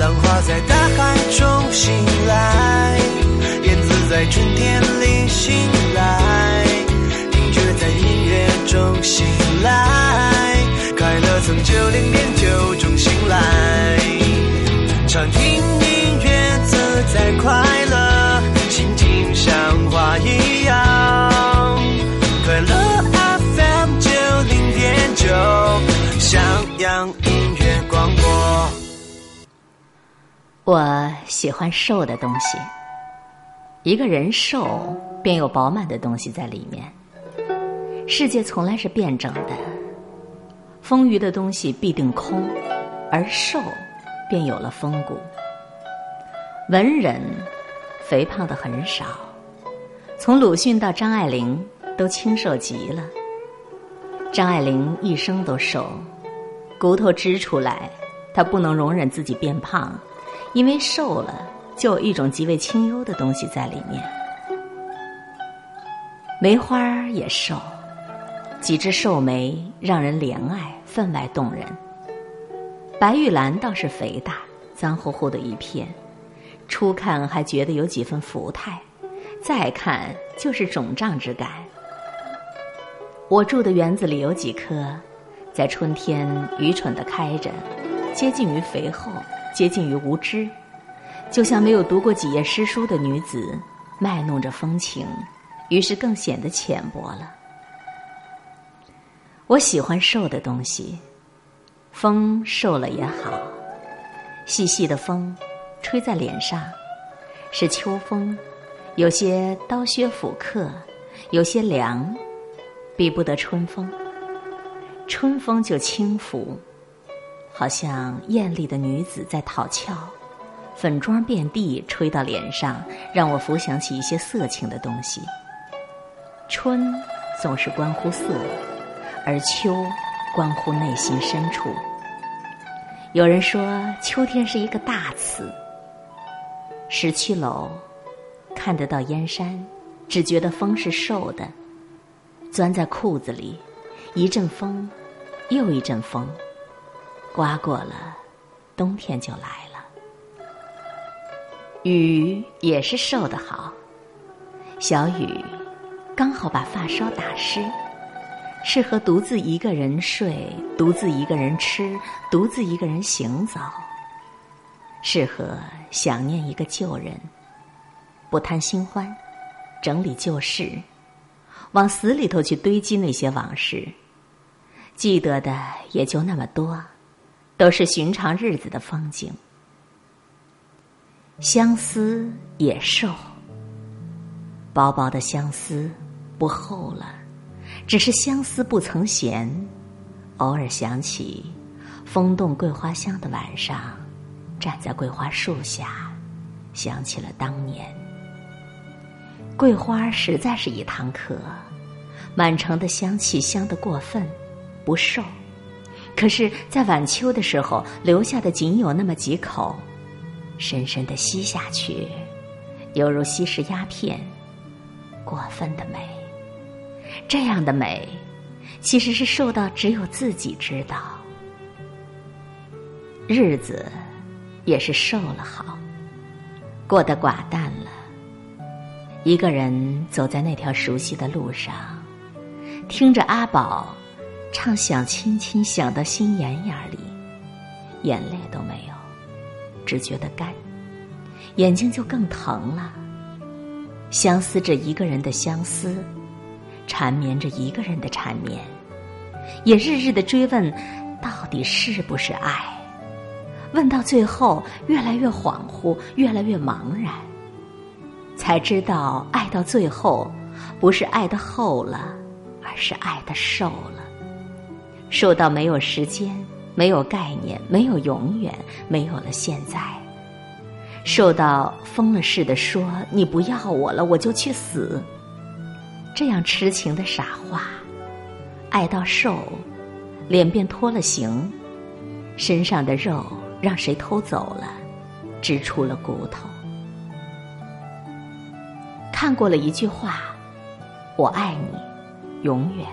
浪花在大海中醒来，燕子在春天里醒来，听觉在音乐中醒来，快乐从九零点九中醒来，畅听音乐自在快乐，我喜欢瘦的东西。一个人瘦，便有饱满的东西在里面。世界从来是辩证的，丰腴的东西必定空，而瘦便有了风骨。文人肥胖的很少，从鲁迅到张爱玲都清瘦极了。张爱玲一生都瘦，骨头支出来，她不能容忍自己变胖。因为瘦了，就有一种极为清幽的东西在里面。梅花也瘦，几枝瘦梅让人怜爱，分外动人。白玉兰倒是肥大，脏乎乎的一片，初看还觉得有几分福态，再看就是肿胀之感。我住的园子里有几棵，在春天愚蠢的开着，接近于肥厚。接近于无知，就像没有读过几页诗书的女子，卖弄着风情，于是更显得浅薄了。我喜欢瘦的东西，风瘦了也好，细细的风，吹在脸上，是秋风，有些刀削斧刻，有些凉，比不得春风。春风就轻拂。好像艳丽的女子在讨俏，粉妆遍地，吹到脸上，让我浮想起一些色情的东西。春总是关乎色，而秋关乎内心深处。有人说秋天是一个大词。十七楼看得到燕山，只觉得风是瘦的，钻在裤子里，一阵风，又一阵风。刮过了，冬天就来了。雨也是受的好，小雨刚好把发梢打湿，适合独自一个人睡，独自一个人吃，独自一个人行走，适合想念一个旧人，不贪新欢，整理旧事，往死里头去堆积那些往事，记得的也就那么多。都是寻常日子的风景，相思也瘦，薄薄的相思不厚了，只是相思不曾闲。偶尔想起风动桂花香的晚上，站在桂花树下，想起了当年。桂花实在是一堂课，满城的香气香得过分，不瘦。可是，在晚秋的时候，留下的仅有那么几口，深深的吸下去，犹如吸食鸦片，过分的美。这样的美，其实是受到只有自己知道。日子也是瘦了好，过得寡淡了。一个人走在那条熟悉的路上，听着阿宝。唱想亲亲想到心眼眼里，眼泪都没有，只觉得干，眼睛就更疼了。相思着一个人的相思，缠绵着一个人的缠绵，也日日的追问，到底是不是爱？问到最后，越来越恍惚，越来越茫然，才知道爱到最后，不是爱的厚了，而是爱的瘦了。瘦到没有时间，没有概念，没有永远，没有了现在。瘦到疯了似的说：“你不要我了，我就去死。”这样痴情的傻话，爱到瘦，脸便脱了形，身上的肉让谁偷走了，只出了骨头。看过了一句话：“我爱你，永远。”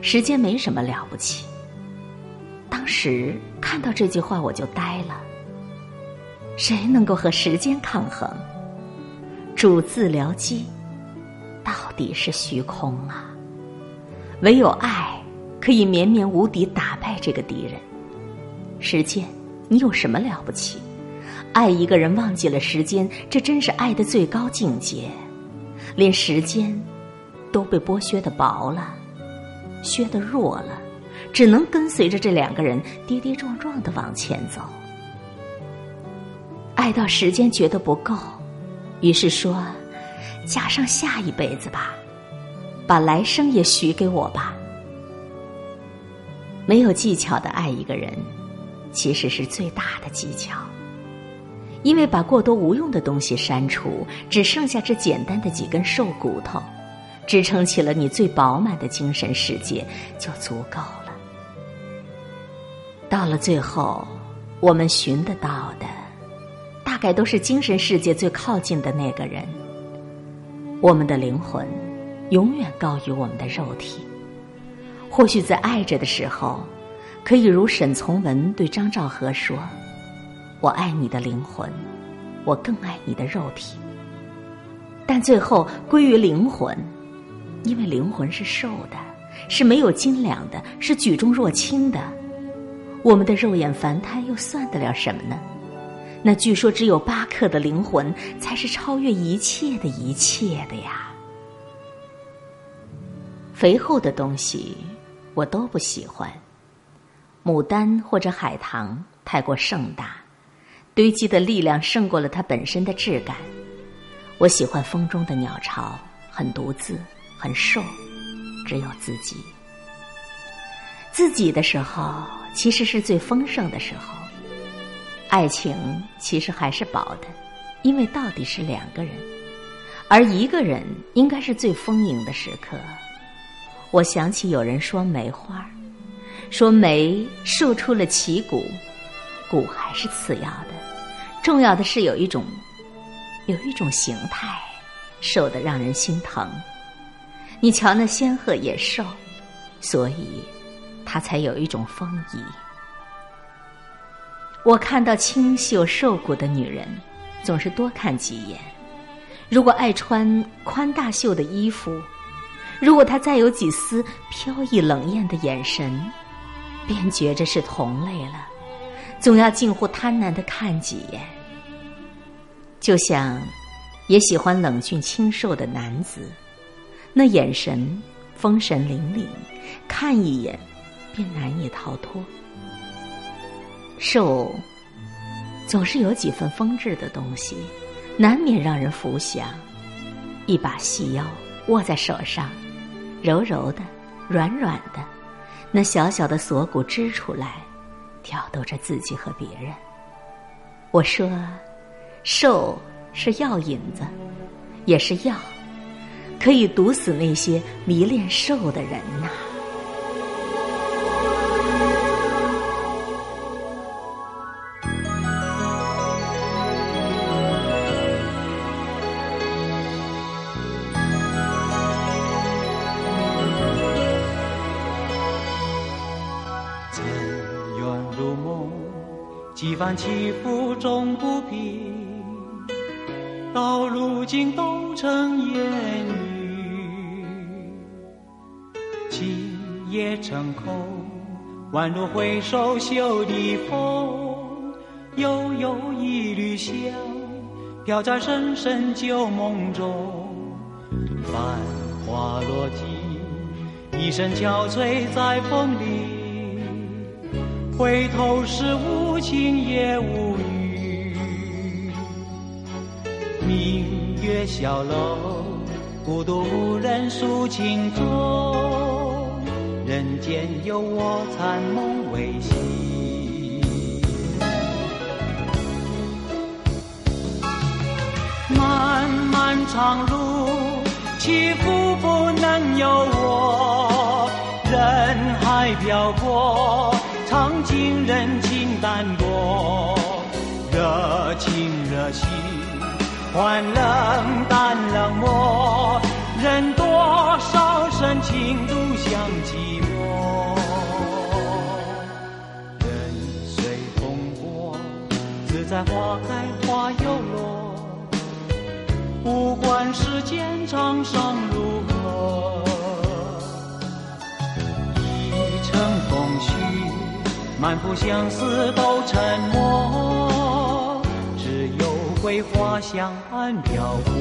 时间没什么了不起。当时看到这句话，我就呆了。谁能够和时间抗衡？主自疗机，到底是虚空啊！唯有爱，可以绵绵无敌打败这个敌人。时间，你有什么了不起？爱一个人忘记了时间，这真是爱的最高境界。连时间，都被剥削的薄了，削的弱了，只能跟随着这两个人跌跌撞撞的往前走。爱到时间觉得不够，于是说：“加上下一辈子吧，把来生也许给我吧。”没有技巧的爱一个人，其实是最大的技巧，因为把过多无用的东西删除，只剩下这简单的几根瘦骨头，支撑起了你最饱满的精神世界，就足够了。到了最后，我们寻得到的。大概都是精神世界最靠近的那个人。我们的灵魂永远高于我们的肉体。或许在爱着的时候，可以如沈从文对张兆和说：“我爱你的灵魂，我更爱你的肉体。”但最后归于灵魂，因为灵魂是瘦的，是没有斤两的，是举重若轻的。我们的肉眼凡胎又算得了什么呢？那据说只有八克的灵魂，才是超越一切的一切的呀。肥厚的东西我都不喜欢，牡丹或者海棠太过盛大，堆积的力量胜过了它本身的质感。我喜欢风中的鸟巢，很独自，很瘦，只有自己。自己的时候，其实是最丰盛的时候。爱情其实还是薄的，因为到底是两个人，而一个人应该是最丰盈的时刻。我想起有人说梅花，说梅瘦出了旗骨，骨还是次要的，重要的是有一种，有一种形态，瘦的让人心疼。你瞧那仙鹤也瘦，所以它才有一种风仪。我看到清秀瘦骨的女人，总是多看几眼。如果爱穿宽大袖的衣服，如果她再有几丝飘逸冷艳的眼神，便觉着是同类了，总要近乎贪婪的看几眼。就像，也喜欢冷峻清瘦的男子，那眼神风神凛凛，看一眼便难以逃脱。瘦，总是有几分风致的东西，难免让人浮想。一把细腰握在手上，柔柔的，软软的，那小小的锁骨支出来，挑逗着自己和别人。我说，瘦是药引子，也是药，可以毒死那些迷恋瘦的人呐远如梦。几番起伏终不平，到如今都成烟雨。也成空，宛如回首袖的风。悠悠一缕香，飘在深深旧梦中。繁花落尽，一声憔悴在风里。回头是无情也无语，明月小楼，孤独无人诉情衷，人间有我残梦未醒。漫漫长路，起伏不能由我，人海漂泊。尝尽人情淡薄，热情热心换冷淡冷漠，少深情独向寂寞。任随风波，自在花开花又落，不管世间沧桑如何，一程风絮，满腹相思都沉默，只有桂花香暗飘过。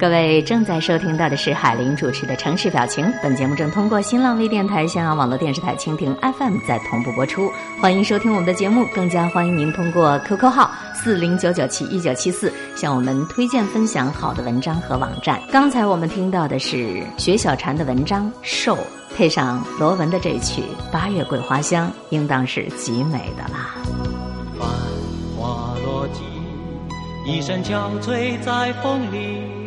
各位正在收听到的是海林主持的《城市表情》，本节目正通过新浪微电台、香港网络电视台蜻蜓 FM 在同步播出。欢迎收听我们的节目，更加欢迎您通过 QQ 号四零九九七一九七四向我们推荐分享好的文章和网站。刚才我们听到的是雪小禅的文章《瘦》，配上罗文的这曲《八月桂花香》，应当是极美的啦。繁花落尽，一身憔悴在风里。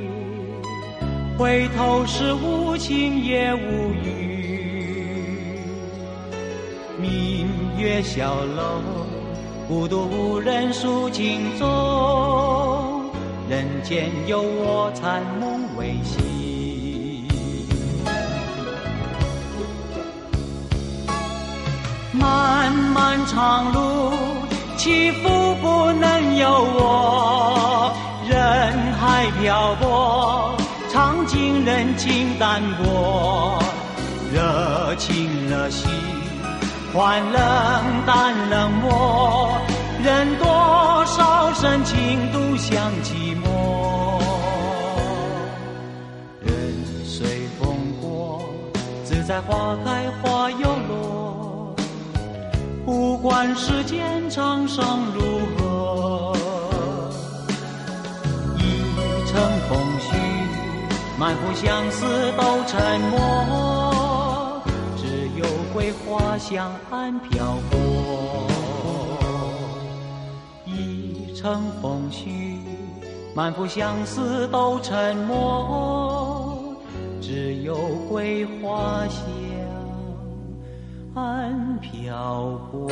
回头是无情也无语，明月小楼，孤独无人诉情衷，人间有我残梦未醒。漫漫长路，起伏不能由我，人海漂泊。情淡薄，热情了心，换冷淡冷漠，任多少深情独享寂寞。任随风过，自在花开花又落，不管世间沧桑如何，一程风。满腹相思都沉默，只有桂花香暗飘过。一程风絮，满腹相思都沉默，只有桂花香暗飘过。